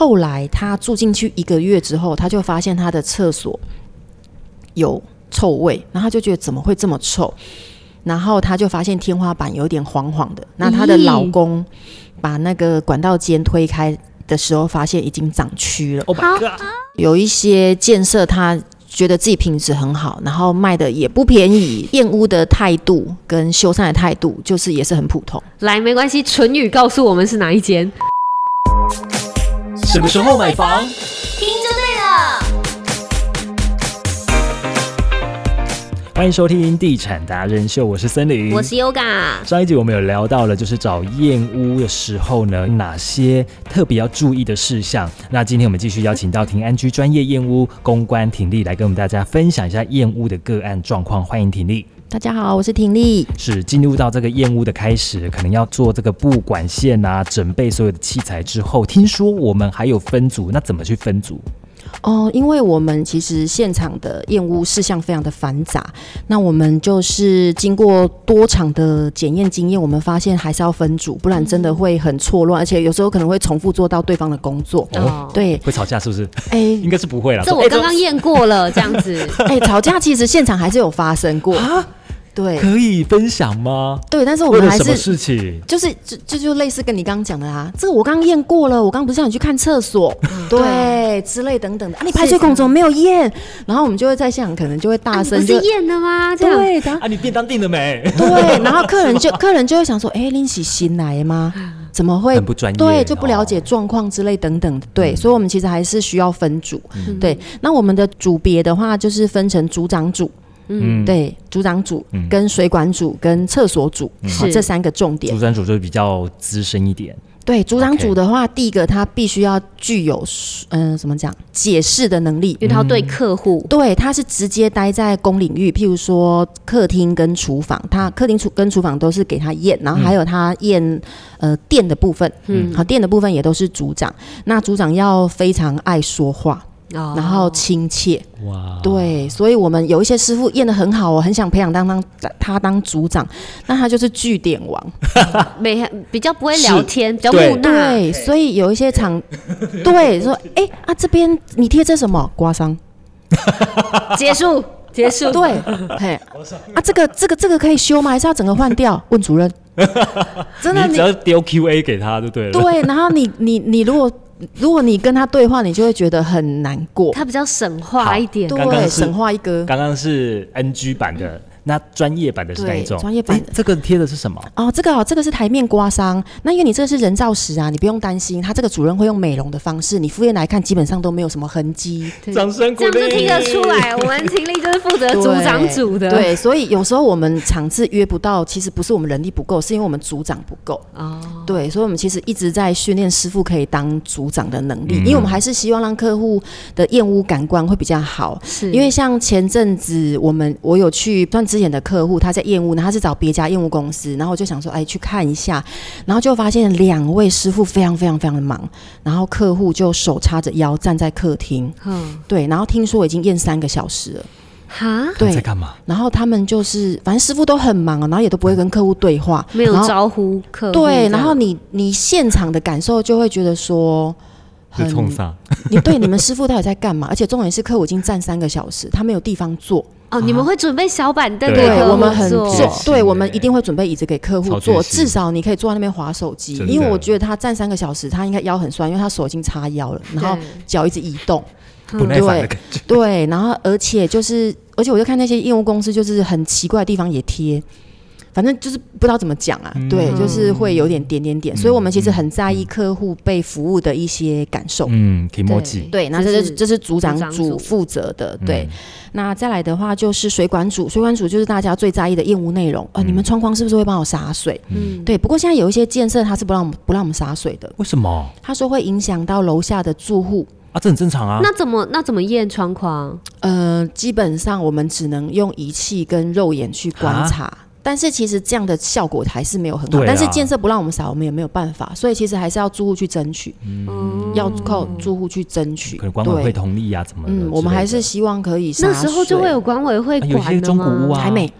后来他住进去一个月之后，他就发现他的厕所有臭味，然后他就觉得怎么会这么臭？然后他就发现天花板有点黄黄的。那她的老公把那个管道间推开的时候，发现已经长蛆了。Oh my god！有一些建设他觉得自己品质很好，然后卖的也不便宜，验屋的态度跟修缮的态度就是也是很普通。来，没关系，唇语告诉我们是哪一间。什么时候买房？听就对了。欢迎收听《地产达人秀》，我是森林，我是 Yoga，上一集我们有聊到了，就是找验屋的时候呢，哪些特别要注意的事项。那今天我们继续邀请到庭安居专业验屋公关婷丽来跟我们大家分享一下验屋的个案状况。欢迎婷丽。大家好，我是婷丽。是进入到这个验屋的开始，可能要做这个布管线啊，准备所有的器材之后，听说我们还有分组，那怎么去分组？哦，因为我们其实现场的验屋事项非常的繁杂，那我们就是经过多场的检验经验，我们发现还是要分组，不然真的会很错乱，而且有时候可能会重复做到对方的工作。哦，对，会吵架是不是？哎、应该是不会啦。这我刚刚验过了，这样子。哎、吵架其实现场还是有发生过。啊，对可以分享吗？对，但是我们还是事情？就是就就就类似跟你刚刚讲的啊，这个我刚刚验过了，我刚刚不是让你去看厕所，对，之类等等的啊，你排水孔怎么没有验？然后我们就会在现场可能就会大啊声就、你不是验了吗？这样。对，的啊，你便当订了没？对，然后客人 就客人就会想说，哎、林喜新来吗？怎么会很不专业对，就不了解哦状况之类等等的。对，嗯所以我们其实还是需要分组。嗯对，那我们的组别的话，就是分成组长组，嗯，对，组长组嗯。跟水管组跟厕所组，好，是。这三个重点。组长组就是比较资深一点，对，组长组的话，第一个他必须要具有，嗯、怎么讲，解释的能力。因为他要对客户。对，他是直接待在公领域，譬如说客厅跟厨房，他客厅厨跟厨房都是给他验，然后还有他验呃电的部分，嗯，好，电的部分也都是组长。那组长要非常爱说话，哦然后亲切，哇，对，所以我们有一些师傅验的很好我，很想培养当当他当组长，那他就是据点王。没比较不会聊天，比较对木讷。对，所以有一些厂，对说，哎、啊这边你贴这什么刮伤？结束，结束。对，嘿，啊这个这个这个可以修吗？还是要整个换掉？问主任。真的你你只要丢 Q&A 给他就对了。对，然后你你你如果如果你跟他对话，你就会觉得很难过。他比较省话一点。对，神话一哥。刚刚是 NG 版的，那专业版的是哪一种？专业版诶这个贴的是什么？哦，这个哦，这个是台面刮伤。那因为你这个是人造石啊，你不用担心，他这个主任会用美容的方式，你敷衍来看，基本上都没有什么痕迹。掌声鼓励，这样就听得出来，我们婷丽就是负责组长组的。对，所以有时候我们场次约不到，其实不是我们人力不够，是因为我们组长不够。哦，对，所以我们其实一直在训练师傅可以当组长的能力，嗯因为我们还是希望让客户的厌恶感官会比较好。是因为像前阵子我们我有去算之前的客户，他在验屋呢，他是找别家验屋公司，然后我就想说，哎，去看一下，然后就发现两位师傅非常非常非常的忙，然后客户就手叉着腰站在客厅，嗯，对，然后听说已经验三个小时了，哈，对，在干嘛？然后他们就是反正师傅都很忙啊，然后也都不会跟客户对话，没有招呼客户。对，然后你你现场的感受就会觉得说。是冲上，你 对你们师傅到底在干嘛？而且重点是客户已经站三个小时，他没有地方坐。哦，你们会准备小板凳对给客户我们很坐做，对我们一定会准备椅子给客户坐，至少你可以坐在那边划手机因为我觉得他站三个小时，他应该腰很酸，因为他手已经叉腰了，然后脚一直移动。不耐烦的对感觉。对，然后而且就是，而且我就看那些业务公司，就是很奇怪的地方也贴，反正就是不知道怎么讲啊，嗯对，就是会有点点点点，所以我们其实很在意客户被服务的一些感受。嗯 o j i 对，那这是这是这是组长组负责的，对。嗯那再来的话就是水管组，水管组就是大家最在意的业务内容。呃，你们窗框是不是会帮我洒水？嗯，对，不过现在有一些建设它是不让我们不让我们洒水的，为什么他说会影响到楼下的住户。啊？这很正常啊。那怎么那怎么验窗框？呃，基本上我们只能用仪器跟肉眼去观察。但是其实这样的效果还是没有很好，但是建设不让我们洒，我们也没有办法，所以其实还是要住户去争取，嗯要靠住户去争取。可能管委会对，同意啊，怎么？嗯，我们还是希望可以那时候就会有管委会管的吗？中古屋啊，还没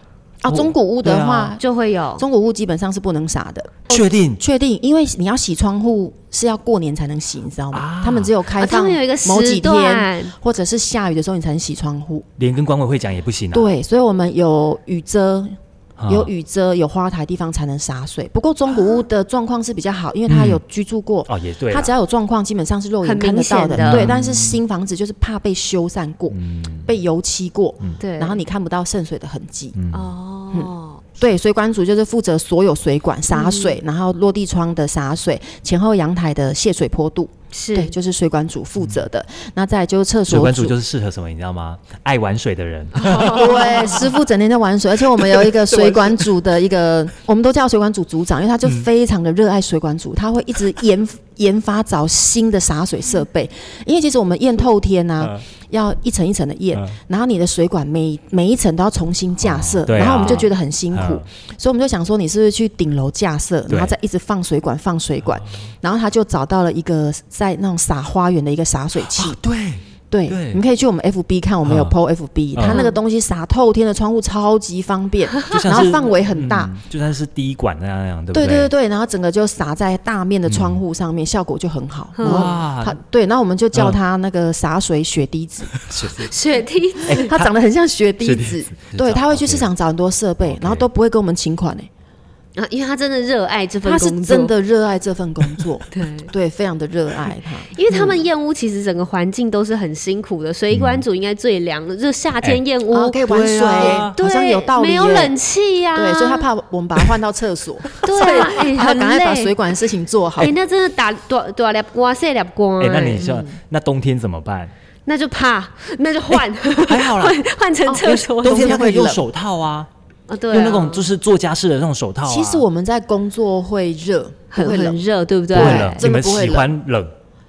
啊，中古屋的话啊，就会有。中古屋基本上是不能撒的。确定确定，因为你要洗窗户是要过年才能洗，你知道吗？啊他们只有开放们有一个某几天，段，或者是下雨的时候你才能洗窗户。连跟管委会讲也不行啊。对，所以我们有雨遮。啊。有雨遮、有花台地方才能洒水。不过中古屋的状况是比较好，因为它有居住过，哦，也对啦，它只要有状况，基本上是肉眼看得到明显的。对，但是新房子就是怕被修缮过、嗯。被油漆过，对，然后你看不到渗水的痕迹。嗯。哦，对，水管组就是负责所有水管洒嗯。水，然后落地窗的洒水，前后阳台的泄水坡度，是对，就是水管组负责的。那再来就是厕所水管组就是适合什么，你知道吗？爱玩水的人，对，师傅整天在玩水，而且我们有一个 水管组的一个，我们都叫水管组组长，因为他就非常的热爱水管组，他会一直研研发找新的洒水设备。因为其实我们验透天呐、嗯。要一层一层的验，嗯。然后你的水管每每一层都要重新架设，然后我们就觉得很辛苦，嗯。所以我们就想说，你是不是去顶楼架设，然后再一直放水管放水管，然后他就找到了一个在那种洒花园的一个洒水器。哦对，对，对。你可以去我们 FB 看，我们有嗯。PO FB，、它那个东西洒透天的窗户超级方便，然后范围很大。嗯就算是滴管那样那样，对不对对对？对对，然后整个就洒在大面的窗户上面，效果就很好。然后哇它对，然后我们就叫嗯。它那个洒水雪滴子，雪 滴子。它长得很像雪滴子。雪滴子。对，是这样他会去市场找很多设备然后都不会跟我们请款诶。啊，因为他真的热爱这份他工作，是真的热爱这份工作，对。对，非常的热爱他。因为他们燕屋其实整个环境都是很辛苦的，水管组应该最凉的，就夏天燕屋、啊，可以玩水，好像有道理。没有冷气呀、对，所以他怕我们把它换到厕所，对很赶快把水管的事情做好哎、。那真的打多多粒瓜，细粒瓜。哎，那你说那冬天怎么办？那就怕，那就换，还好啦，换换成厕所。冬天他可以会用手套啊，啊，对啊，用那种就是做家事的那种手套啊。其实我们在工作会热，不很。很热，对不对？不会冷，你们喜欢冷，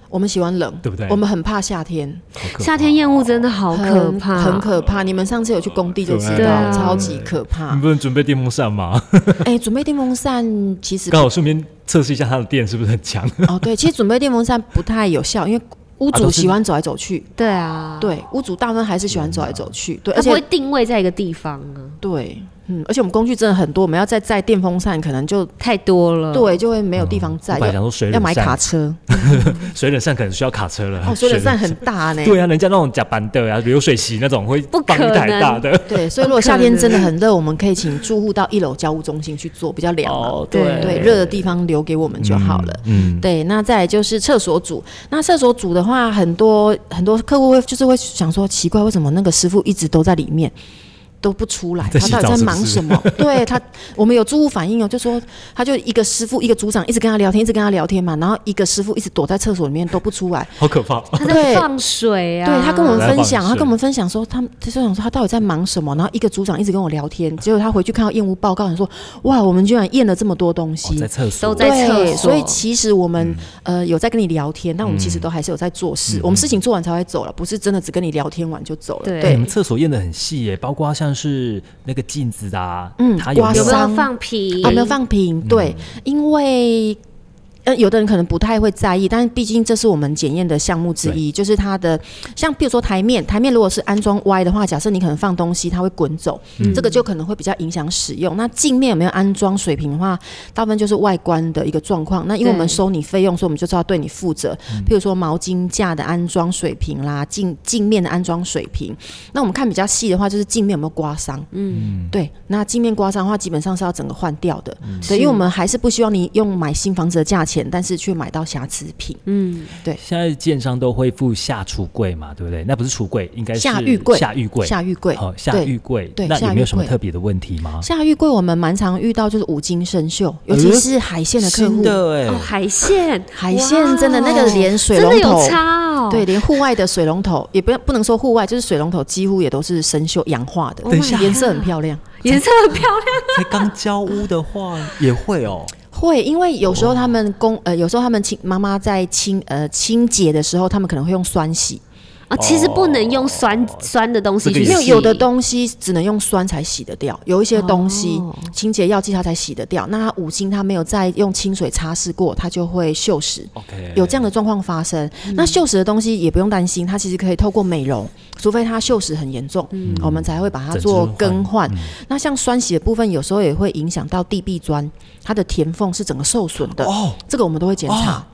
我们喜欢冷，对不对我们很怕夏天，夏天厌恶真的好可怕，很可怕。你们上次有去工地就知道，超级可怕你。不能准备电风扇吗？哎，准备电风扇其实 刚好顺便测试一下它的电是不是很强。哦，对，其实准备电风扇不太有效，因为屋主喜欢走来走去。对啊，，对，屋主大部分还是喜欢走来走去。对，而且会定位在一个地方啊，对，嗯，而且我们工具真的很多，我们要再载电风扇，可能就太多了。对，就会没有地方载，说水冷要买卡车。水冷扇可能需要卡车了。哦，水冷扇很大呢。对啊，人家那种假板的啊，流水席那种会不放一台可能大的。对，所以如果夏天真的很热，我们可以请住户到一楼交务中心去做，比较凉嘛。哦，对对，热的地方留给我们就好了。嗯，嗯对，那再来就是厕所组。那厕所组的话，很多很多客户会就是会想说，奇怪，为什么那个师傅一直都在里面？都不出来，他到底在忙什么？对他，我们有住户反映哦，就说他就一个师傅一个组长一直跟他聊天，一直跟他聊天嘛，然后一个师傅一直躲在厕所里面都不出来，好可怕。他在放水啊，对他跟我们分享，他跟我们分享说，他他就想说他到底在忙什么，然后一个组长一直跟我聊天，结果他回去看到验屋报告，想说哇，我们居然验了这么多东哦西。在厕所。都在厕对，所。所以其实我们、嗯。呃有在跟你聊天，但我们其实都还是有在做事。我们事情做完才会走了，不是真的只跟你聊天完就走了。对。哎你们厕所验的很细耶，包括像是那个镜子啊，嗯它有没有有没有放皮？啊，没有放平，对，因为。呃，有的人可能不太会在意，但是毕竟这是我们检验的项目之一，就是它的像比如说台面，台面如果是安装歪的话，假设你可能放东西，它会滚走，这个就可能会比较影响使用。那镜面有没有安装水平的话，大部分就是外观的一个状况。那因为我们收你费用，所以我们就知道对你负责。譬如说毛巾架的安装水平啦，镜镜面的安装水平。那我们看比较细的话，就是镜面有没有刮伤。嗯，对，那镜面刮伤的话，基本上是要整个换掉的。嗯对，因为我们还是不希望你用买新房子的价钱，但是却买到瑕疵品。嗯，对现在建商都会附下橱柜嘛，对不对？那不是橱柜，应该是下浴柜下浴柜，下浴柜，哦，下浴柜。对那有没有什么特别的问题吗？下浴柜我们蛮常遇到就是五金生锈，尤其是海鲜的客户。新的哎哦，，海鲜，海鲜真的那个连水真的有龙头，差哦。对，连户外的水龙头也不要不能说户外，就是水龙头几乎也都是生锈氧化的。等一下颜色很漂亮。颜色很漂亮。才刚交屋的话也会哦。会，因为有时候他们公呃，有时候他们清妈妈在清呃清洁的时候，他们可能会用酸洗。啊，其实不能用酸酸的东西去洗，没有有的东西只能用酸才洗得掉，有一些东西、哦清洁药剂它才洗得掉。那它五金它没有再用清水擦拭过，它就会锈蚀。OK，有这样的状况发生，嗯那锈蚀的东西也不用担心，它其实可以透过美容，除非它锈蚀很严重，嗯我们才会把它做更换。嗯那像酸洗的部分，有时候也会影响到地壁砖，它的填缝是整个受损的，哦，这个我们都会检查。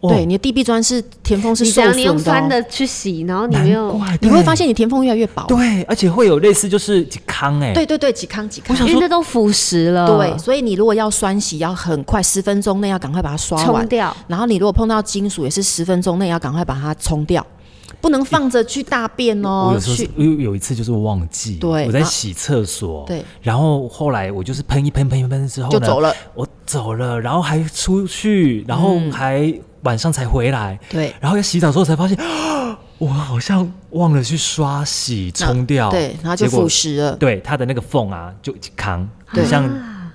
哦对，你的地壁砖是填缝是你受只要你用酸的去洗，然后你没难有，你会发现你填缝越来越薄。对，而且会有类似就是康哎，对对对，几康几康。因为那都腐蚀了，对，所以你如果要酸洗，要很快，十分钟内要赶快把它刷完。冲掉。然后你如果碰到金属，也是十分钟内要赶快把它冲掉，不能放着去大便我哦有。时候有有一次就是忘记，对我在洗厕所，对，然后后来我就是喷一喷喷一喷之后就走，了。我走了，然后还出去，然后嗯还晚上才回来，对然后要洗澡之后才发现，我好像忘了去刷洗冲掉，对，然后就腐蚀了。对它的那个缝啊就扛，对很像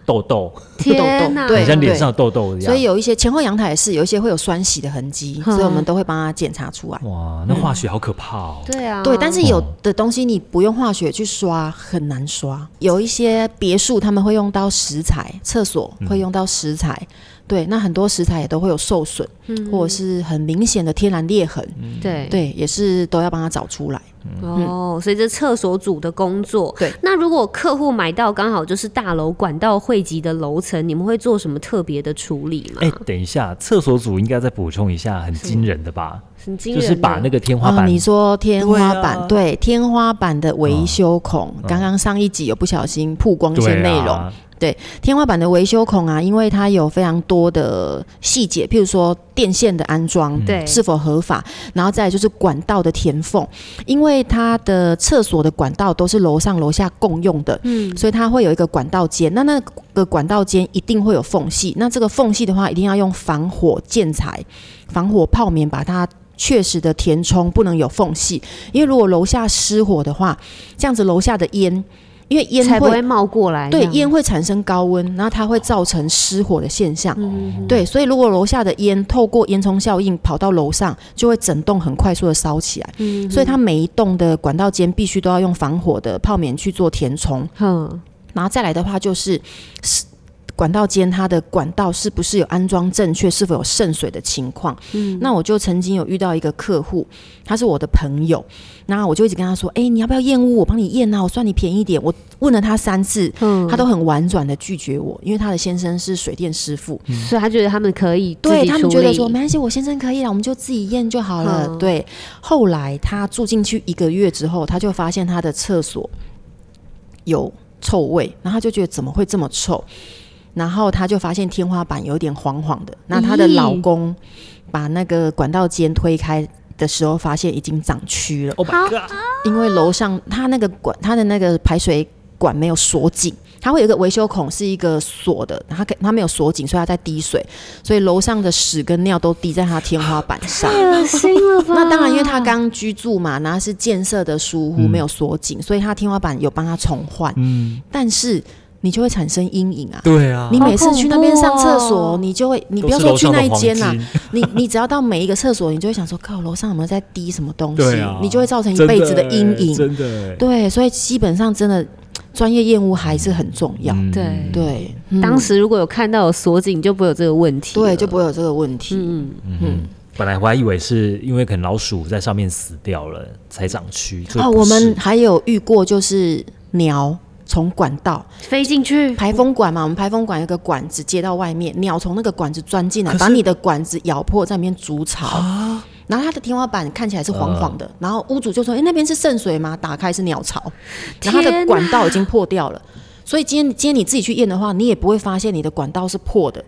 痘痘，天哪！对 很像脸上的痘痘一样。所以有一些前后阳台也是有一些会有酸洗的痕迹，嗯所以我们都会帮它检查出来。哇，那化学好可怕哦。对啊，对，但是有的东西你不用化学去刷很难刷，有一些别墅他们会用到石材，厕所会用到石材，对，那很多食材也都会有受损，嗯或者是很明显的天然裂痕，对对，也是都要帮他找出来。哦，所以这厕所组的工作。对，那如果客户买到刚好就是大楼管道汇集的楼层，你们会做什么特别的处理吗？哎，等一下，厕所组应该再补充一下，很惊人的吧？就很惊人的，是把那个天花哦，板，你说天花板，对啊。对天花板的维修孔，刚刚上一集有不小心曝光一些内容。对，天花板的维修孔啊，因为它有非常多的细节，譬如说电线的安装，对。是否合法，然后再来就是管道的填缝，因为它的厕所的管道都是楼上楼下共用的，嗯，所以它会有一个管道间，那那个管道间一定会有缝隙，那这个缝隙的话，一定要用防火建材、防火泡棉把它。确实的填充不能有缝隙，因为如果楼下失火的话，这样子楼下的烟，因为烟会才不会冒过来。对，烟会产生高温，然后它会造成失火的现象。嗯对，所以如果楼下的烟透过烟囱效应跑到楼上，就会整栋很快速的烧起来。嗯所以它每一栋的管道间必须都要用防火的泡棉去做填充。哼，然后再来的话就是是管道间它的管道是不是有安装正确，是否有渗水的情况。嗯那我就曾经有遇到一个客户，他是我的朋友，那我就一直跟他说：“哎、你要不要验屋？我帮你验啊，我算你便宜点。”我问了他三次，嗯他都很婉转的拒绝我，因为他的先生是水电师傅，所以他觉得他们可以对他们觉得说没关系，我先生可以了，我们就自己验就好了。嗯对，后来他住进去一个月之后，他就发现他的厕所有臭味，然后他就觉得怎么会这么臭，然后他就发现天花板有点黄黄的，那她的老公把那个管道间推开。的时候发现已经长蛆了，Oh my god！因为楼上他那个管，他的那个排水管没有锁紧，它会有一个维修孔是一个锁的，它可它没有锁紧，所以它在滴水，所以楼上的屎跟尿都滴在它天花板上。太恶心了吧？那当然，因为他刚居住嘛，然后是建设的疏忽，嗯没有锁紧，所以他天花板有帮他重换，嗯，但是你就会产生阴影啊。对啊，你每次去那边上厕所，哦你就会，你不要说去那一间呐、黄金你你只要到每一个厕所，你就会想说，靠，楼上有没有在滴什么东西？啊，你就会造成一辈子的阴影。真的欸。对，所以基本上真的专业厌恶还是很重要。嗯对对，嗯当时如果有看到有锁紧，就不会有这个问题。对就不会有这个问题。嗯，嗯，本来我还以为是因为可能老鼠在上面死掉了才长蛆。就哦，我们还有遇过就是鸟从管道飞进去，排风管嘛，我们排风管有个管子接到外面，鸟从那个管子钻进来，把你的管子咬破，在里面筑巢。啊，然后它的天花板看起来是黄黄的，然后屋主就说：“哎、那边是渗水吗？”打开是鸟巢，然后它的管道已经破掉了。所以今天今天你自己去验的话，你也不会发现你的管道是破的，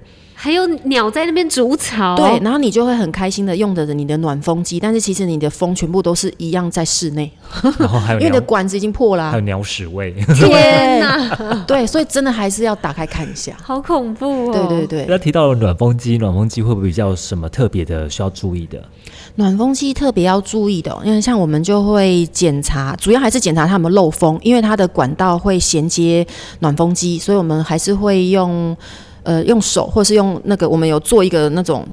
还有鸟在那边筑巢。对，然后你就会很开心的用着你的暖风机，但是其实你的风全部都是一样在室内，然后还有因为你的，管子已经破啦、还有鸟屎味。天哪，对，所以真的还是要打开看一下。好恐怖哦！对对对，那提到了暖风机，暖风机会不会比较什么特别的需要注意的？暖风机特别要注意的哦、因为像我们就会检查，主要还是检查它有没有漏风，因为它的管道会衔接暖风机，所以我们还是会用呃用手或是用那个我们有做一个那种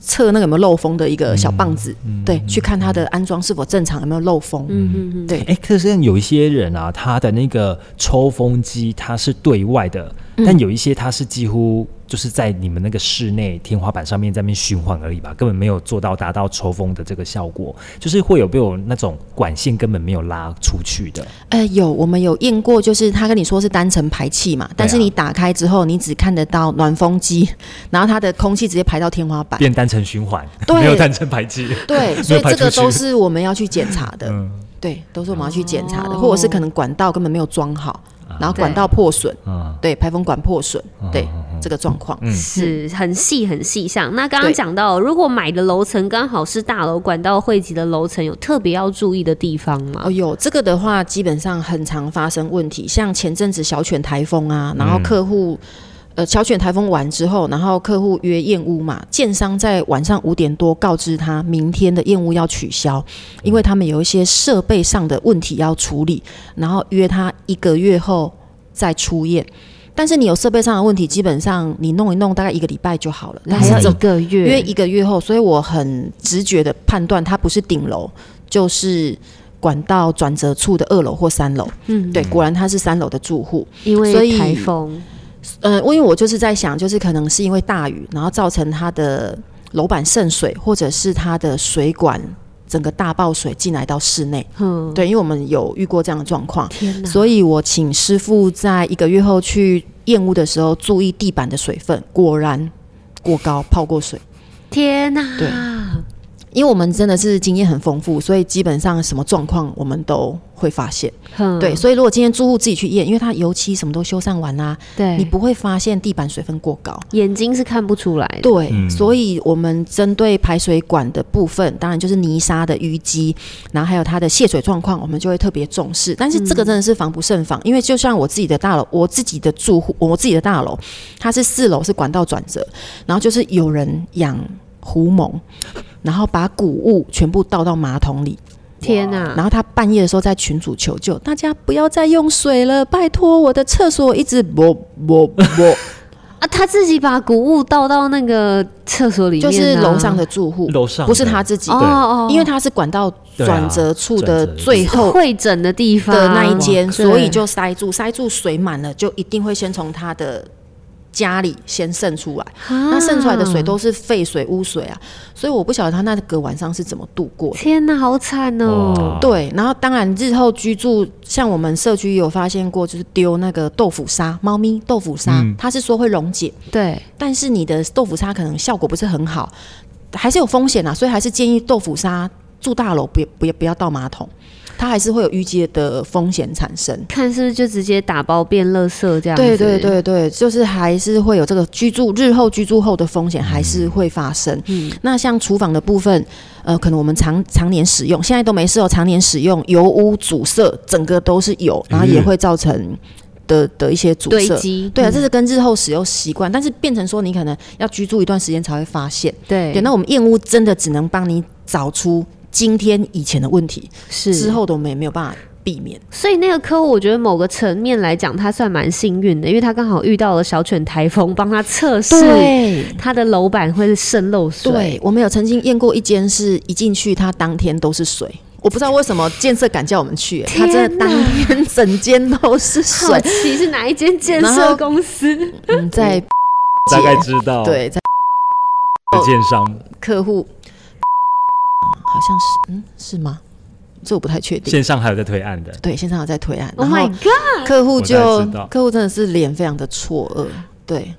测那个有没有漏风的一个小棒子，对，去看它的安装是否正常，有没有漏风。嗯嗯嗯，对，哎，可是有一些人啊，他的那个抽风机它是对外的，嗯但有一些它是几乎就是在你们那个室内天花板上面在那边循环而已吧，根本没有做到达到抽风的这个效果，就是会有没有那种管线根本没有拉出去的。呃，有我们有验过，就是他跟你说是单层排气嘛，但是你打开之后，你只看得到暖风机，然后它的空气直接排到天花板。变单层循环，没有单层排气。对，所以这个都是我们要去检查的。嗯对，都是我们要去检查的，哦或者是可能管道根本没有装好，啊然后管道破损，嗯对，排风管破损，对这个状况。嗯是很细很细项。那刚刚对讲到，如果买的楼层刚好是大楼管道汇集的楼层，有特别要注意的地方吗哦，？有这个的话，基本上很常发生问题，像前阵子小犬台风啊，然后客户。呃，小犬台风完之后，然后客户约验屋嘛，建商在晚上五点多告知他，明天的验屋要取消，因为他们有一些设备上的问题要处理，然后约他一个月后再出验。但是你有设备上的问题，基本上你弄一弄，大概一个礼拜就好了。但还要一个月，约一个月后，所以我很直觉的判断，它不是顶楼，就是管道转折处的二楼或三楼。嗯，对，果然他是三楼的住户。因所以为台风，呃，因为我就是在想，就是可能是因为大雨，然后造成它的楼板渗水，或者是它的水管整个大爆水进来到室内。嗯，对，因为我们有遇过这样的状况，所以我请师傅在一个月后去验屋的时候，注意地板的水分，果然过高，泡过水。天哪，对因为我们真的是经验很丰富，所以基本上什么状况我们都会发现。嗯对，所以如果今天住户自己去验，因为他油漆什么都修缮完啦、对，你不会发现地板水分过高。眼睛是看不出来的，对，嗯所以我们针对排水管的部分，当然就是泥沙的淤积，然后还有它的泄水状况，我们就会特别重视。但是这个真的是防不胜防，因为就像我自己的大楼，我自己的住户，我自己的大楼，它是四楼是管道转折，然后就是有人养狐獴，然后把谷物全部倒到马桶里，天哪，然后他半夜的时候在群主求救，大家不要再用水了，拜托，我的厕所一直啵啵啵，啊，他自己把谷物倒到那个厕所里面、就啊，是楼上的住户，楼上不是他自己哦，哦，因为他是管道转折处的最后会诊的地方。的那一间，所以就塞住，塞住水满了，就一定会先从他的家里先渗出来。啊那渗出来的水都是废水、污水啊，所以我不晓得他那个晚上是怎么度过的。天哪，好惨哦！对，然后当然日后居住，像我们社区有发现过，就是丢那个豆腐沙，猫咪豆腐沙，嗯它是说会溶解，对，但是你的豆腐沙可能效果不是很好，还是有风险啊，所以还是建议豆腐沙住大楼不要不要不要倒马桶，它还是会有淤积的风险产生。看是不是就直接打包变垃圾这样子？对对对对，就是还是会有这个居住日后居住后的风险还是会发生。嗯那像厨房的部分，呃，可能我们常常年使用，现在都没事哦，常年使用油污阻塞，整个都是油，然后也会造成的的一些阻塞。对这是跟日后使用习惯，但是变成说你可能要居住一段时间才会发现。对对，那我们燕屋真的只能帮你找出今天以前的问题，是之后的我们也没有办法避免。所以那个客户，我觉得某个层面来讲，他算蛮幸运的，因为他刚好遇到了小犬台风，帮他测试。他的楼板会渗漏水。对，我们有曾经验过一间，是一进去，它当天都是水。我不知道为什么建设敢叫我们去，他真的天当天整间都是好水。奇是哪一间建设公司？嗯，在大概知道对，在建商客户好像是嗯是吗？这我不太确定。线上还有在推案的，对，线上有在推案，Oh 然 my 后 god！客户就客户真的是脸非常的错愕，对，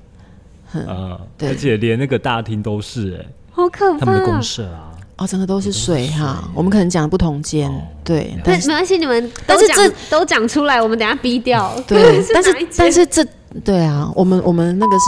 啊，对而且连那个大厅都是哎，好可怕！他们的公社啊，哦，整个都是水哈。我们可能讲的不同间，对，但是没关系，你们但是这都讲出来，我们等下逼掉。对，但 是但是这对啊，我们我们那个是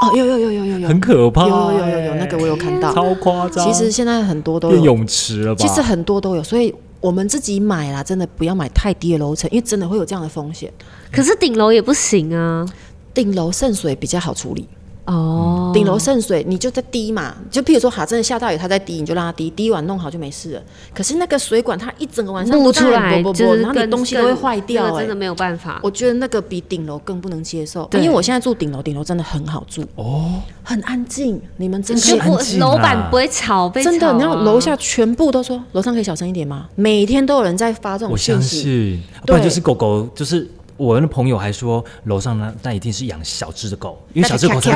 哦，有有有有有有，很可怕，有有有有有那个我有看到。超夸张。其实现在很多都有，泳池了吧？其实很多都有，所以我们自己买啦，真的不要买太低的楼层，因为真的会有这样的风险。可是顶楼也不行啊。顶楼渗水比较好处理，哦，顶楼渗水，你就在滴嘛，就譬如说，哈，真的下大雨，它在滴，你就让它滴，滴完弄好就没事了。可是那个水管它一整个晚上都出来不不不就是然后你东西都会更坏掉、哎那个真的，没有办法。我觉得那个比顶楼更不能接受，因为我现在住顶楼，顶楼真的很好住，哦，很安静，你们真的可以不很安静啊。楼板不会吵，被真的，吵你看啊楼下全部都说楼上可以小声一点吗？每天都有人在发这种我相讯息，信，不然就是狗狗，就是我的朋友还说楼上呢，那一定是养小只的狗，因为小只的狗才，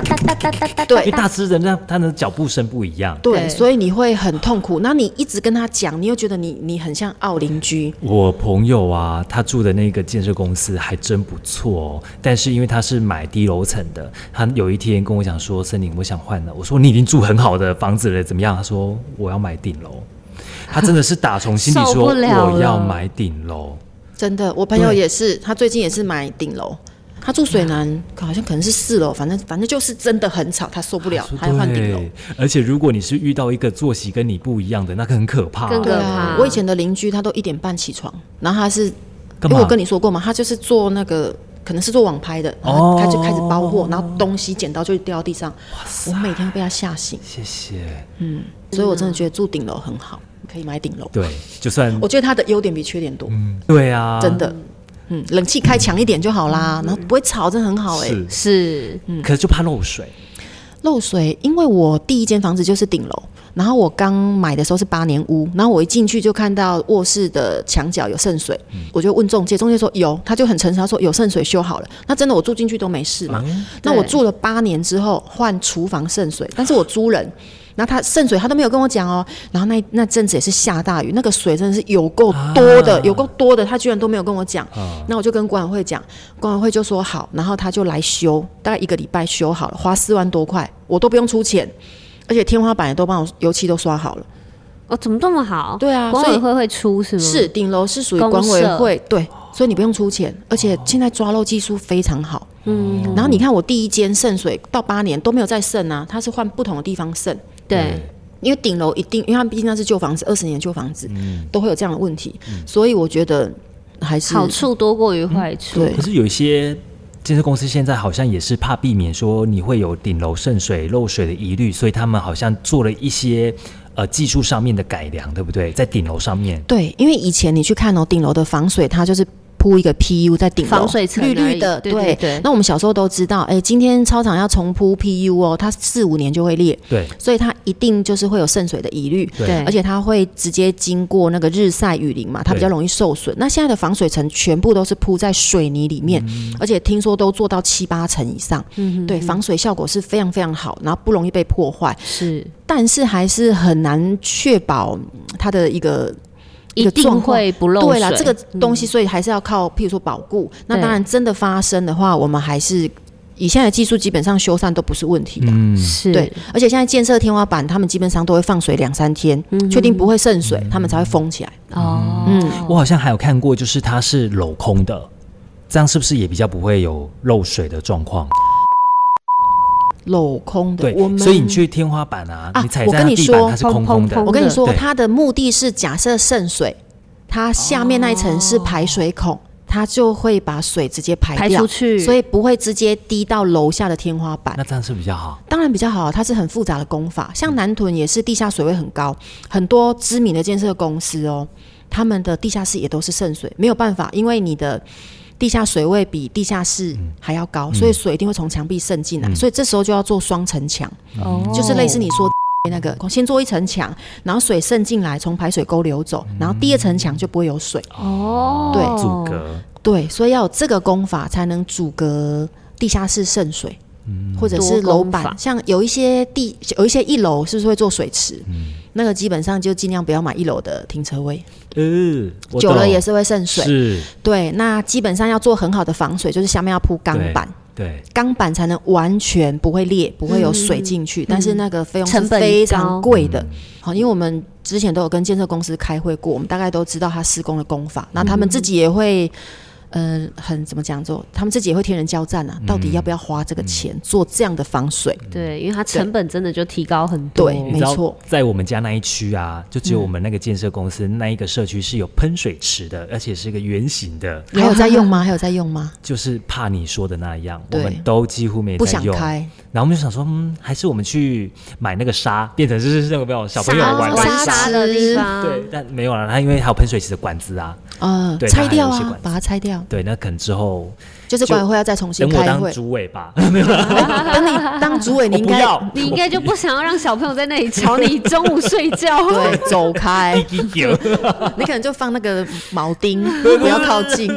对因为大只的那它的脚步声不一样。对，所以你会很痛苦。那你一直跟他讲，你又觉得你你很像傲邻居，我朋友啊，他住的那个建设公司还真不错哦，但是因为他是买低楼层的，他有一天跟我讲说：“森林，我想换了。”我说：“你已经住很好的房子了，怎么样？”他说：“我要买顶楼。”他真的是打从心里受说：“我要了买顶楼。真的，我朋友也是，他最近也是买顶楼，他住水南，好像可能是四楼，反正反正就是真的很吵，他受不了，他要换顶楼。而且如果你是遇到一个作息跟你不一样的，那个很可怕。更可怕对啊，我以前的邻居他都一点半起床，然后他是，因为我跟你说过嘛，他就是做那个。可能是做网拍的，然哦后他就开始包货，然后东西剪刀就掉到地上，我每天被他吓醒，谢谢。嗯所以我真的觉得住顶楼很好，可以买顶楼。对，就算我觉得它的优点比缺点多，嗯，对啊，真的。嗯，冷气开强一点就好啦，然后不会吵，真的很好哎、是，嗯可是就怕漏水。漏水，因为我第一间房子就是顶楼，然后我刚买的时候是八年屋，然后我一进去就看到卧室的墙角有渗水，我就问中介，中介说有，他就很诚实，他说有渗水修好了。那真的我住进去都没事嘛？那我住了八年之后换厨房渗水，但是我租人。然后他渗水，他都没有跟我讲哦。然后那那阵子也是下大雨，那个水真的是有够多的，啊有够多的，他居然都没有跟我讲。啊那我就跟管委会讲，管委会就说好，然后他就来修，大概一个礼拜修好了，花四万多块，我都不用出钱，而且天花板也都帮我油漆都刷好了。哦，怎么这么好？对啊管委会会出是吗？是顶楼是属于公管委社会，对，所以你不用出钱，而且现在抓漏技术非常好。嗯，然后你看我第一间渗水到八年都没有再渗啊，它是换不同的地方渗。对，因为顶楼一定，因为它毕竟那是旧房子，二十年旧房子，嗯都会有这样的问题，所以我觉得还是好处多过于坏处。对可是有一些建设公司现在好像也是怕避免说你会有顶楼渗水、漏水的疑虑，所以他们好像做了一些呃技术上面的改良，对不对？在顶楼上面，对，因为以前你去看哦，顶楼的防水它就是。铺一个 PU 在顶楼，防水层绿绿的，对对对。那我们小时候都知道，哎，今天操场要重铺 PU 哦，它四五年就会裂，对。所以它一定就是会有渗水的疑虑。对。而且它会直接经过那个日晒雨淋嘛，它比较容易受损。那现在的防水层全部都是铺在水泥里面，而且听说都做到七八层以上，嗯对，防水效果是非常非常好，然后不容易被破坏，是。但是还是很难确保嗯它的一个。一一定个状况会不漏水。对啦，这个东西所以还是要靠，譬如说保固。那当然，真的发生的话，我们还是以现在的技术，基本上修缮都不是问题的。嗯，是对，而且现在建设天花板，他们基本上都会放水两三天，确定不会渗水，他们才会封起来。哦，嗯，我好像还有看过，就是它是镂空的，这样是不是也比较不会有漏水的状况？镂空的，对我，们所以你去天花板啊，啊你踩我在地板，跟你说它是空空的砰砰砰。我跟你说，它的目的是假设渗水，它下面那一层是排水孔，它就会把水直接排掉排出，去，所以不会直接滴到楼下的天花板那。这样是比较好。当然比较好，它是很复杂的工法。像南屯也是地下水位很高，很多知名的建设公司哦，他们的地下室也都是渗水，没有办法，因为你的地下水位比地下室还要高，所以水一定会从墙壁渗进来，所以这时候就要做双层墙，哦就是类似你说。那个先做一层墙，然后水渗进来，从排水沟流走，然后第二层墙就不会有水。哦，对阻隔，对，所以要有这个功法才能阻隔地下室渗水，或者是楼板。像有一些地有一些一楼是不是会做水池？那个基本上就尽量不要买一楼的停车位，嗯，久了也是会渗水。是，对，那基本上要做很好的防水，就是下面要铺钢板，对，钢板才能完全不会裂，不会有水进去。但是那个费用是成本非常贵的。好，因为我们之前都有跟建设公司开会过，我们大概都知道他施工的工法，那他们自己也会。呃，很怎么讲做，他们自己也会天人交战啊，到底要不要花这个钱做这样的防水？对，因为它成本真的就提高很多。对没错，在我们家那一区啊，就只有我们那个建设公司、那一个社区是有喷水池的，而且是一个圆形的，还有在用吗？还有在用吗？就是怕你说的那样，我们都几乎没不在用。想开，然后我们就想说，嗯，还是我们去买那个沙，变成就是那个没有小朋友玩沙？沙的地方，对，但没有了，它因为还有喷水池的管子啊，呃对，拆掉啊把它拆掉，对，那可能之后就是管委会要再重新等我当开会。主委吧，等你当主委，你应该你应该就不想要让小朋友在那里吵你 中午睡觉。对走开，你可能就放那个铆钉，不要靠近。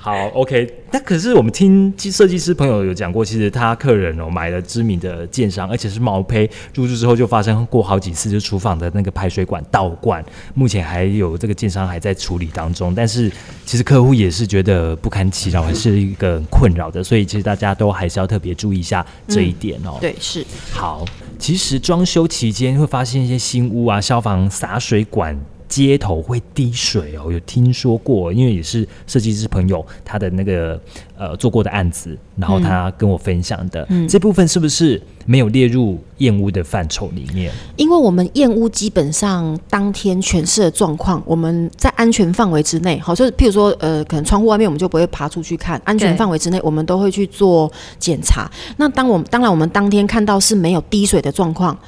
好，OK。那可是我们听设计师朋友有讲过，其实他客人哦买了知名的建商，而且是毛坯，入住之后就发生过好几次，就厨房的那个排水管倒灌，目前还有这个建商还在处理当中。但是其实客户也是觉得不堪其扰，还是一个很困扰的，所以其实大家都还是要特别注意一下这一点哦。对，是好，其实装修期间会发现一些新屋啊，消防洒水管。接头会滴水哦，有听说过，因为也是设计师朋友他的那个呃做过的案子，然后他跟我分享的、这部分是不是没有列入燕屋的范畴里面？因为我们燕屋基本上当天全市的状况，我们在安全范围之内，好，就是譬如说，呃，可能窗户外面我们就不会爬出去看，安全范围之内，我们都会去做检查。那当我们当然我们当天看到是没有滴水的状况。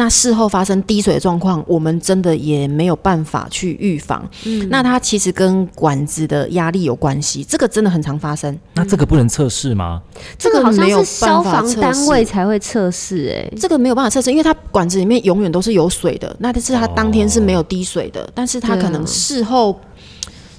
那事后发生滴水的状况，我们真的也没有办法去预防。嗯，那它其实跟管子的压力有关系，这个真的很常发生。那这个不能测试吗？这个好像是消防单位才会测试，哎，这个没有办法测试，因为它管子里面永远都是有水的，那但是它当天是没有滴水的，但是它可能事后。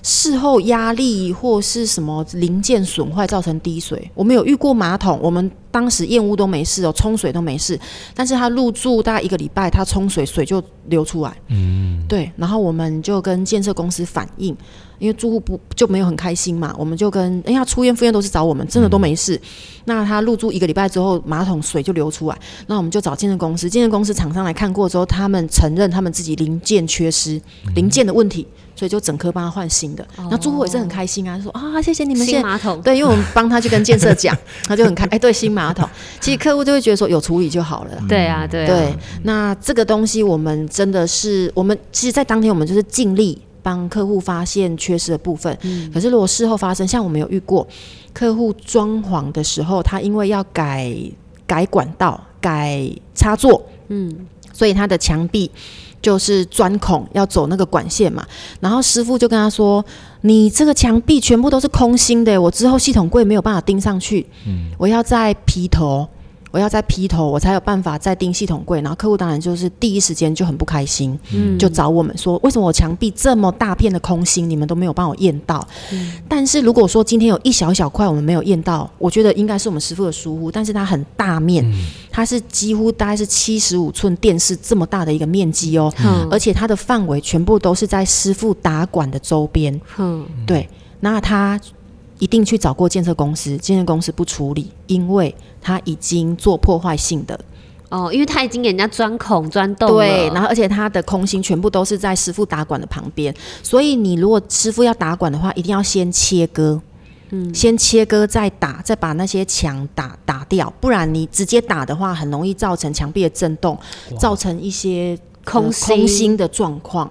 事后压力或是什么零件损坏造成滴水，我们有遇过马桶，我们当时验屋都没事哦，冲水都没事，但是他入住大概一个礼拜，他冲水水就流出来，嗯，对，然后我们就跟建设公司反映，因为住户不就没有很开心嘛，我们就跟哎呀出院复院都是找我们，真的都没事，那他入住一个礼拜之后，马桶水就流出来，那我们就找建设公司，建设公司厂商来看过之后，他们承认他们自己零件缺失，零件的问题，所以就整颗帮他换新的。那住户也是很开心啊，说啊谢谢你们。新马桶，对，因为我们帮他去跟建设讲，他就很开，哎，对，新马桶，其实客户就会觉得说有处理就好了。对啊，对啊，对，那这个东西我们真的是，我们其实，在当天我们就是尽力帮客户发现缺失的部分。可是如果事后发生，像我们有遇过客户装潢的时候，他因为要改改管道、改插座，嗯，所以他的墙壁。就是钻孔要走那个管线嘛，然后师傅就跟他说：“你这个墙壁全部都是空心的，我之后系统柜没有办法钉上去，我要在皮头，我要再劈头，我才有办法再订系统柜。然后客户当然就是第一时间就很不开心，嗯。就找我们说，为什么我墙壁这么大片的空心，你们都没有帮我验到？但是如果说今天有一小小块我们没有验到，我觉得应该是我们师傅的疏忽，但是它很大面，它是几乎大概是七十五寸电视这么大的一个面积哦，嗯。而且它的范围全部都是在师傅打管的周边，嗯，对，那他一定去找过建设公司，建设公司不处理，因为他已经做破坏性的，哦，因为他已经给人家钻孔钻洞了，对，然后而且他的空心全部都是在师傅打管的旁边，所以你如果师傅要打管的话，一定要先切割。嗯，先切割再打，再把那些墙打打掉，不然你直接打的话，很容易造成墙壁的震动，造成一些呃空心。空心的状况。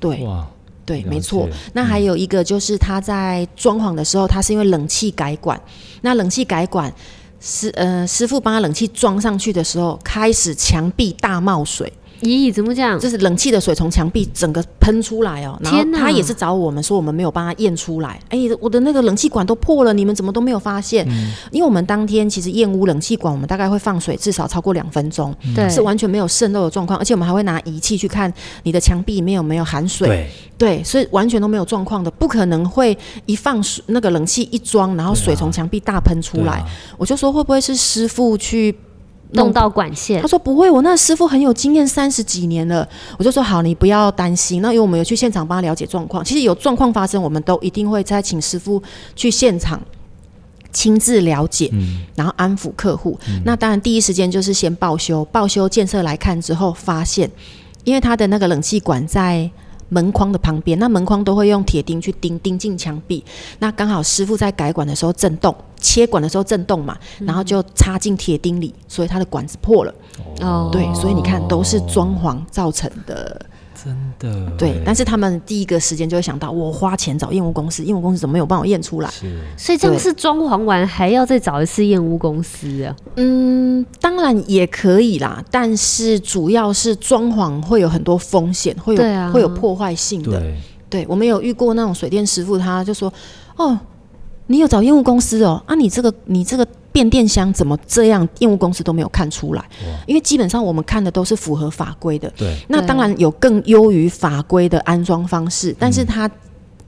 对，哇，对，没错。那还有一个就是他在装潢的时候，他是因为冷气改管，那冷气改管师呃师傅帮他冷气装上去的时候，开始墙壁大冒水，咦，怎么讲？就是冷气的水从墙壁整个喷出来哦。然后天哪他也是找我们说我们没有帮他验出来，哎，我的那个冷气管都破了，你们怎么都没有发现？因为我们当天其实验屋冷气管，我们大概会放水至少超过两分钟，对，是完全没有渗漏的状况，而且我们还会拿仪器去看你的墙壁里面有没有含水。对，对，所以完全都没有状况的，不可能会一放水那个冷气一装，然后水从墙壁大喷出来。我就说会不会是师傅去弄到管线他，说不会，我那师傅很有经验，三十几年了。我就说好，你不要担心。那因为我们有去现场帮他了解状况，其实有状况发生，我们都一定会再请师傅去现场。亲自了解，然后安抚客户。那当然，第一时间就是先报修，报修建设来看之后，发现因为他的那个冷气管在门框的旁边，那门框都会用铁钉去钉钉进墙壁。那刚好师傅在改管的时候震动，切管的时候震动嘛，然后就插进铁钉里，所以它的管子破了。哦对，所以你看都是装潢造成的。真的对，但是他们第一个时间就会想到，我花钱找验屋公司，验屋公司怎么没有帮我验出来？是所以这样是装潢完还要再找一次验屋公司啊？嗯，当然也可以啦，但是主要是装潢会有很多风险，会有、啊会有破坏性的。对，对，我们有遇过那种水电师傅，他就说：“哦，你有找业务公司哦，啊，你这个你这个变电箱怎么这样？业务公司都没有看出来，因为基本上我们看的都是符合法规的。对，对那当然有更优于法规的安装方式，但是它。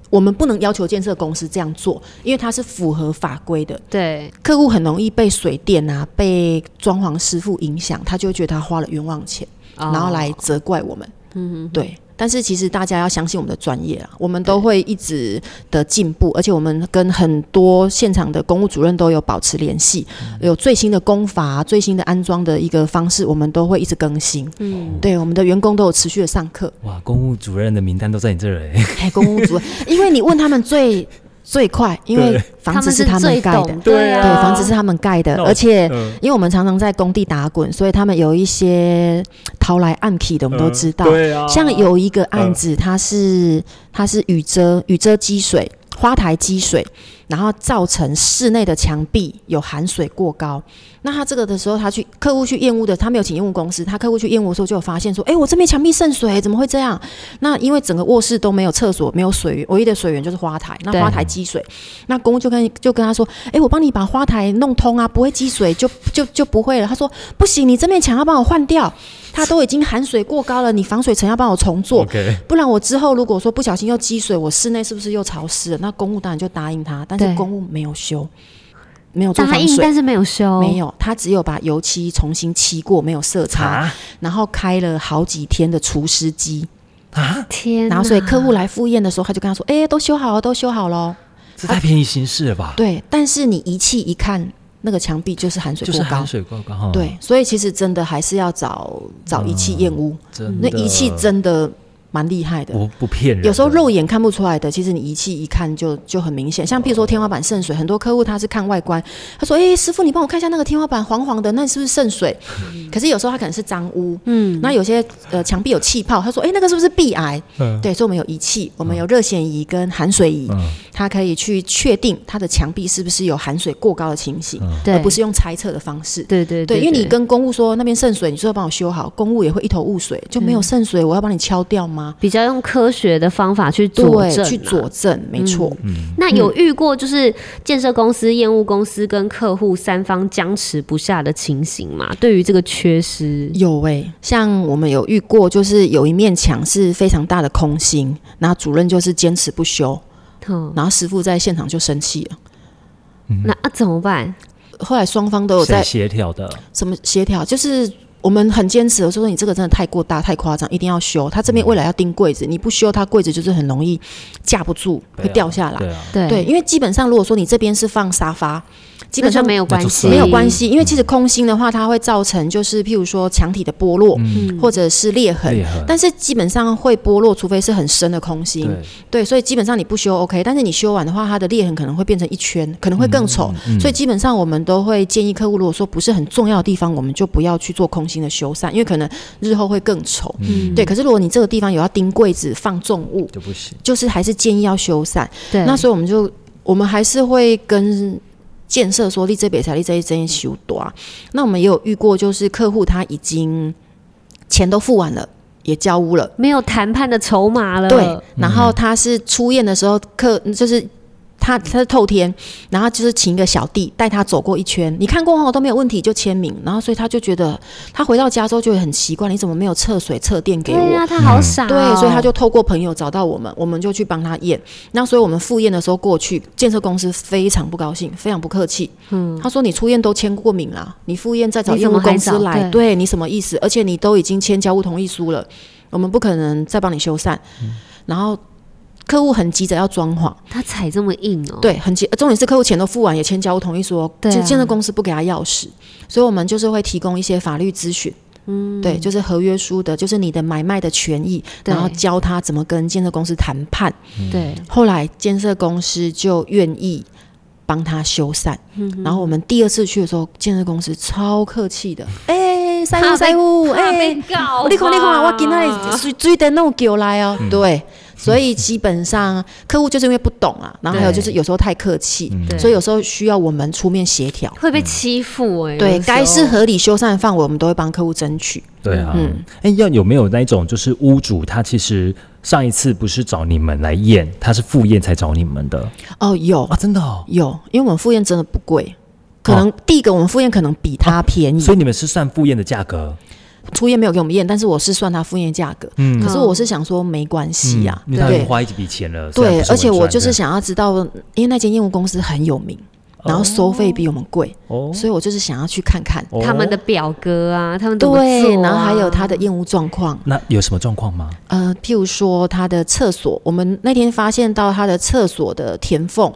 我们不能要求建设公司这样做，因为它是符合法规的。对，客户很容易被水电啊、被装潢师傅影响，他就会觉得他花了冤枉钱。哦然后来责怪我们。嗯对。但是其实大家要相信我们的专业啊，我们都会一直的进步，而且我们跟很多现场的公务主任都有保持联系，有最新的工法、啊、最新的安装的一个方式，我们都会一直更新。嗯，对，我们的员工都有持续的上课。哇，公务主任的名单都在你这儿哎，哎，公务主任，因为你问他们最最快，因为房子是他最们盖的。懂，，对对，啊，房子是他们盖的，而且嗯。因为我们常常在工地打滚，所以他们有一些逃来暗体的，我们都知道。对啊，像有一个案子，它是它是雨遮雨遮积水，花台积水，然后造成室内的墙壁有含水过高。那他这个的时候，他去客户去验屋的，他没有请验屋公司，他客户去验屋的时候就有发现说，哎、我这边墙壁渗水，怎么会这样？那因为整个卧室都没有厕所，没有水源，唯一的水源就是花台，那花台积水，那公就跟就跟他说，哎、我帮你把花台弄通啊，不会积水，就就就不会了。他说不行，你这面墙要帮我换掉，它都已经含水过高了，你防水层要帮我重做。不然我之后如果说不小心又积水，我室内是不是又潮湿了？那公务当然就答应他，但是公务没有修，没有做答防水，应但是没有修，没有，他只有把油漆重新漆过，没有色差，啊然后开了好几天的除湿机，啊，天，然后所以客户来复验的时候，他就跟他说：“哎、都修好了，都修好了哦。这太便宜行事了吧？”，对，但是你仪器一看，那个墙壁就是含水过高。就是含水过高哈，对，所以其实真的还是要找找仪器验屋，真的那仪器真的蛮厉害的。我不骗人，有时候肉眼看不出来的，其实你仪器一看就就很明显。像譬如说天花板渗水，很多客户他是看外观，他说：“哎、师傅，你帮我看一下那个天花板黄黄的，那是不是渗水？”可是有时候他可能是脏污，嗯，那有些呃墙壁有气泡，他说：“哎、那个是不是壁癌？”嗯。对，所以我们有仪器，我们有热显仪跟含水仪，嗯它可以去确定它的墙壁是不是有含水过高的情形，嗯，而不是用猜测的方式。对对对，因为你跟公务说那边渗水，你说要帮我修好，公务也会一头雾水，就没有渗水，我要帮你敲掉吗？比较用科学的方法去佐对，证、啊，去佐证，没错。那有遇过就是建设公司、验屋公司跟客户三方僵持不下的情形吗？对于这个缺失，有诶、像我们有遇过，就是有一面墙是非常大的空心，然后主任就是坚持不修，嗯，然后师傅在现场就生气了。那啊怎么办？后来双方都有在协调的？什么协调，就是我们很坚持我说，你这个真的太过大、太夸张，一定要修。他这边未来要钉柜子，你不修，它柜子就是很容易架不住，会掉下来。对啊，对对，因为基本上如果说你这边是放沙发，基本上没有关系，没有关系，因为其实空心的话，它会造成就是譬如说墙体的剥落，嗯或者是裂痕。裂痕，但是基本上会剥落，除非是很深的空心。对，对，所以基本上你不修 OK，但是你修完的话，它的裂痕可能会变成一圈，可能会更丑。嗯所以基本上我们都会建议客户，如果说不是很重要的地方，我们就不要去做空心的修缮，因为可能日后会更丑。嗯对，可是如果你这个地方有要钉柜子、放重物，就不行。就是还是建议要修缮。对，那所以我们就我们还是会跟建设说，立这北才立这一针修多啊。那我们也有遇过，就是客户他已经钱都付完了，也交屋了。没有谈判的筹码了，对，然后他是出院的时候，客就是他他是透天，然后就是请一个小弟带他走过一圈，你看过后都没有问题就签名，然后所以他就觉得他回到家之后就会很奇怪，你怎么没有测水测电给我？对呀、他好傻、哦对，所以他就透过朋友找到我们，我们就去帮他验。那所以我们复验的时候过去，建设公司非常不高兴，非常不客气。嗯，他说你出验都签过名啦，你复验再找业务公司来，对对你什么意思？而且你都已经签交物同意书了，我们不可能再帮你修缮。然后客户很急着要装潢，他踩这么硬哦，对，很急。呃重点是客户钱都付完，也签交屋同意书哦，对啊。建建设公司不给他钥匙，所以我们就是会提供一些法律咨询。嗯，对，就是合约书的，就是你的买卖的权益，然后教他怎么跟建设公司谈判。对，后来建设公司就愿意帮他修缮，嗯然后我们第二次去的时候，建设公司超客气的，哎、师傅师傅，怕哎、你看你看，吧我今天水水灯弄给我来哦，对。所以基本上客户就是因为不懂啊，然后还有就是有时候太客气，所以有时候需要我们出面协调。会被欺负哎、对该是合理修缮的范围，我们都会帮客户争取。对啊，嗯哎、要有没有那一种就是屋主他其实上一次不是找你们来验，他是复验才找你们的哦，有啊？真的哦，有，因为我们复验真的不贵，可能第一个我们复验可能比他便宜，所以你们是算复验的价格？初验没有给我们验，但是我是算他复验价格。嗯可是我是想说没关系呀、嗯因为他已对花一笔钱了。对，而且我就是想要知道，因为那间业务公司很有名，然后收费比我们贵，哦所以我就是想要去看看。哦他们的表格啊，他们怎么对，然后还有他的业务状况，那有什么状况吗？呃，譬如说他的厕所，我们那天发现到他的厕所的填缝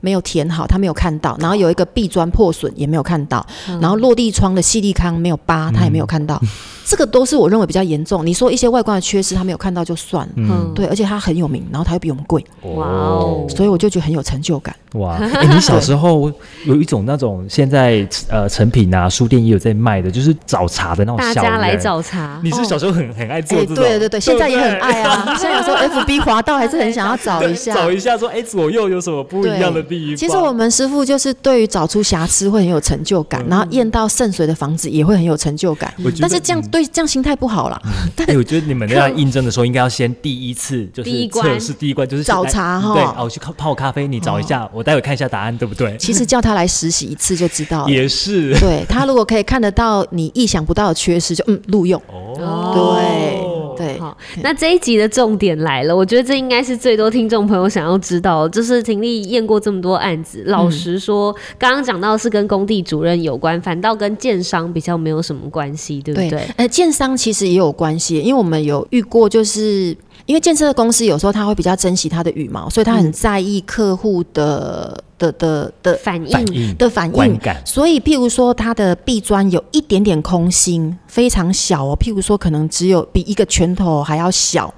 没有填好，他没有看到，然后有一个壁砖破损也没有看到，嗯然后落地窗的细粒康没有扒，他也没有看到，这个都是我认为比较严重。你说一些外观的缺失，他没有看到就算了，嗯对，而且他很有名，然后他又比我们贵，哇哦所以我就觉得很有成就感。哇！哎、你小时候有一种那种现在呃成品啊，书店也有在卖的，就是找茬的那种小大家来。找茬。你是小时候很很爱做哎，这种？对对对，现在也很爱啊。现在有时候 FB 滑到还是很想要找一下，找一下说，哎、左右有什么不一样的地方？其实我们师傅就是对于找出瑕疵会很有成就感，然后验到渗水的房子也会很有成就感。但是这样对这样心态不好啦，哎、我觉得你们在印证的时候，应该要先第一次就是第一关测试第一关，就是找来茬哈对，哦，我去泡泡咖啡，你找一下，我待会看一下答案，对不对？其实叫他来实习一次就知道了。也是对他如果可以看得到你意想不到的缺失，就嗯录用。哦对对，好，那这一集的重点来了，我觉得这应该是最多听众朋友想要知道，就是婷丽验过这么多案子，老实说，刚刚讲到是跟工地主任有关，反倒跟建商比较没有什么关系，对不对？呃，建商其实也有关系，因为我们有遇过，就是因为建设公司有时候他会比较珍惜他的羽毛，所以他很在意客户的的的的反应的反应。所以，譬如说，它的壁砖有一点点空心，非常小哦。譬如说，可能只有比一个拳头还要小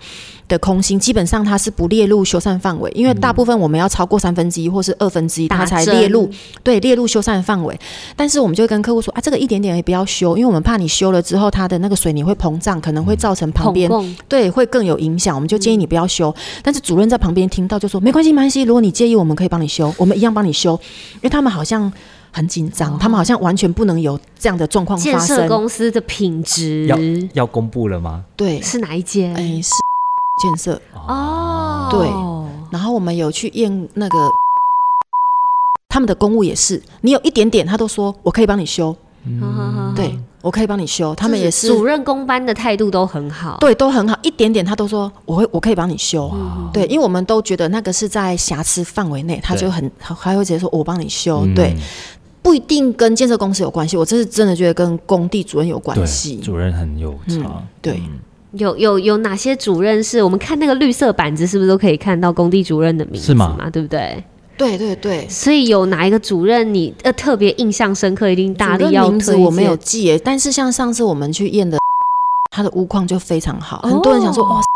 的空心，基本上它是不列入修缮范围，因为大部分我们要超过三分之一或是二分之一，它才列入对列入修缮范围。但是我们就会跟客户说啊，这个一点点也不要修，因为我们怕你修了之后，它的那个水泥会膨胀，可能会造成旁边对，会更有影响，我们就建议你不要修。但是主任在旁边听到就说没关系，没关系，如果你介意，我们可以帮你修，我们一样帮你修，因为他们好像很紧张，他们好像完全不能有这样的状况建设发生。公司的品质要要公布了吗？对，是哪一间？哎是建设，哦，对然后我们有去验那个。他们的公务也是，你有一点点，他都说我可以帮你修，嗯对我可以帮你修。他们也是主任公班的态度都很好，对，都很好，一点点他都说我会，我可以帮你修。对，因为我们都觉得那个是在瑕疵范围内，他就很还还会直接说我帮你修。嗯对，不一定跟建设公司有关系，我这是真的觉得跟工地主任有关对，系。主任很有嗯差。，对，有有有哪些主任是我们看那个绿色板子，是不是都可以看到工地主任的名字嘛？对不对？对对对。所以有哪一个主任你呃特别印象深刻，一定大力要推名字我没有荐记耶，但是像上次我们去验的，他的屋况就非常好，哦很多人想说哇。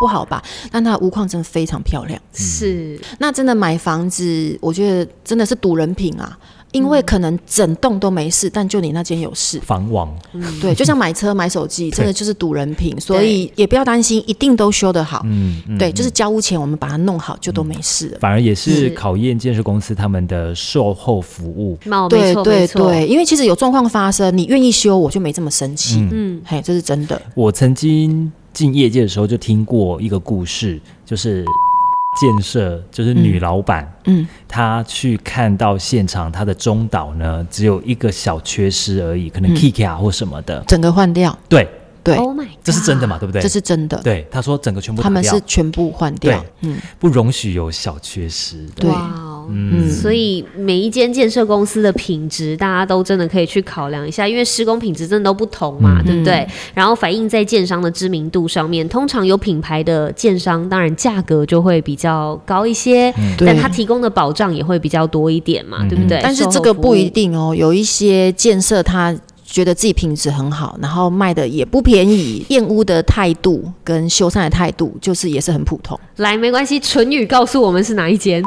不好吧？但他的屋况真的非常漂亮。是那真的买房子，我觉得真的是赌人品啊，因嗯为可能整栋都没事，但就你那间有事。房网对，就像买车、买手机，真的就是赌人品，所以也不要担心，一定都修得好。嗯，嗯对，就是交屋前我们把它弄好，就都没事了。反而也是是考验建设公司他们的售后服务。对对对，因为其实有状况发生，你愿意修，我就没这么生气。嗯嗯，嘿，这是真的。我曾经进业界的时候就听过一个故事，就是建设就是女老板，嗯，她去看到现场，她的中岛呢只有一个小缺失而已，可能嗯 K K 啊或什么的。整个换掉，对，对，，Oh my，这是真的嘛？对不对？这是真的。对，他说整个全部他们是全部换掉。嗯，不容许有小缺失。对嗯，所以每一间建设公司的品质，大家都真的可以去考量一下，因为施工品质真的都不同嘛，嗯。对不对？然后反映在建商的知名度上面，通常有品牌的建商，当然价格就会比较高一些，对但它提供的保障也会比较多一点嘛，嗯。对不对？但是这个不一定哦，有一些建设它觉得自己品质很好，然后卖的也不便宜，验屋的态度跟修缮的态度就是也是很普通，来，没关系，唇语告诉我们是哪一间。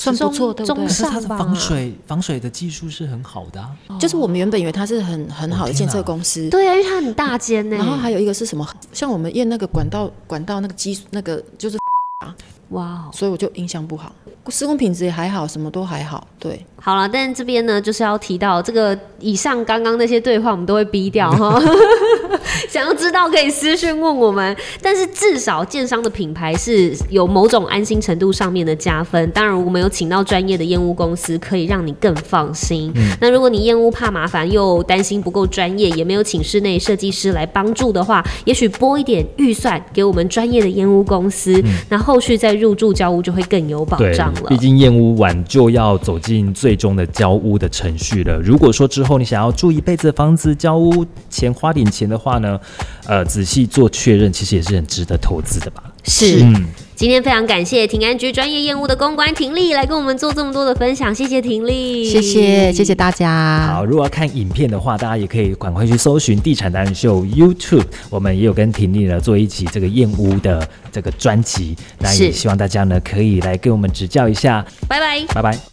算不错，对不对中？可是它的防水防水的技术是很好的、啊，就是我们原本以为它是很很好的建设公司，对啊，因为它很大间呢。然后还有一个是什么？像我们验那个管道管道那个机那个就是啊，哇哦，所以我就印象不好，施工品质也还好，什么都还好，对。好了，但这边呢，就是要提到这个以上刚刚那些对话，我们都会逼掉哈。想要知道可以私讯问我们，但是至少建商的品牌是有某种安心程度上面的加分。当然，我们有请到专业的验屋公司，可以让你更放心。嗯那如果你验屋怕麻烦，又担心不够专业，也没有请室内设计师来帮助的话，也许拨一点预算给我们专业的验屋公司，那后续再入住交屋就会更有保障了。毕竟验屋晚就要走进最终的交屋的程序了。如果说之后你想要住一辈子的房子，交屋前花点钱的话呢，呃，仔细做确认，其实也是很值得投资的吧。是嗯，今天非常感谢平安局专业业务的公关婷丽来跟我们做这么多的分享，谢谢婷丽，谢谢谢谢大家。好，如果要看影片的话，大家也可以赶快去搜寻《地产达人秀》YouTube，我们也有跟婷丽呢做一起这个燕屋的这个专辑，那也希望大家呢可以来给我们指教一下，拜拜。拜拜。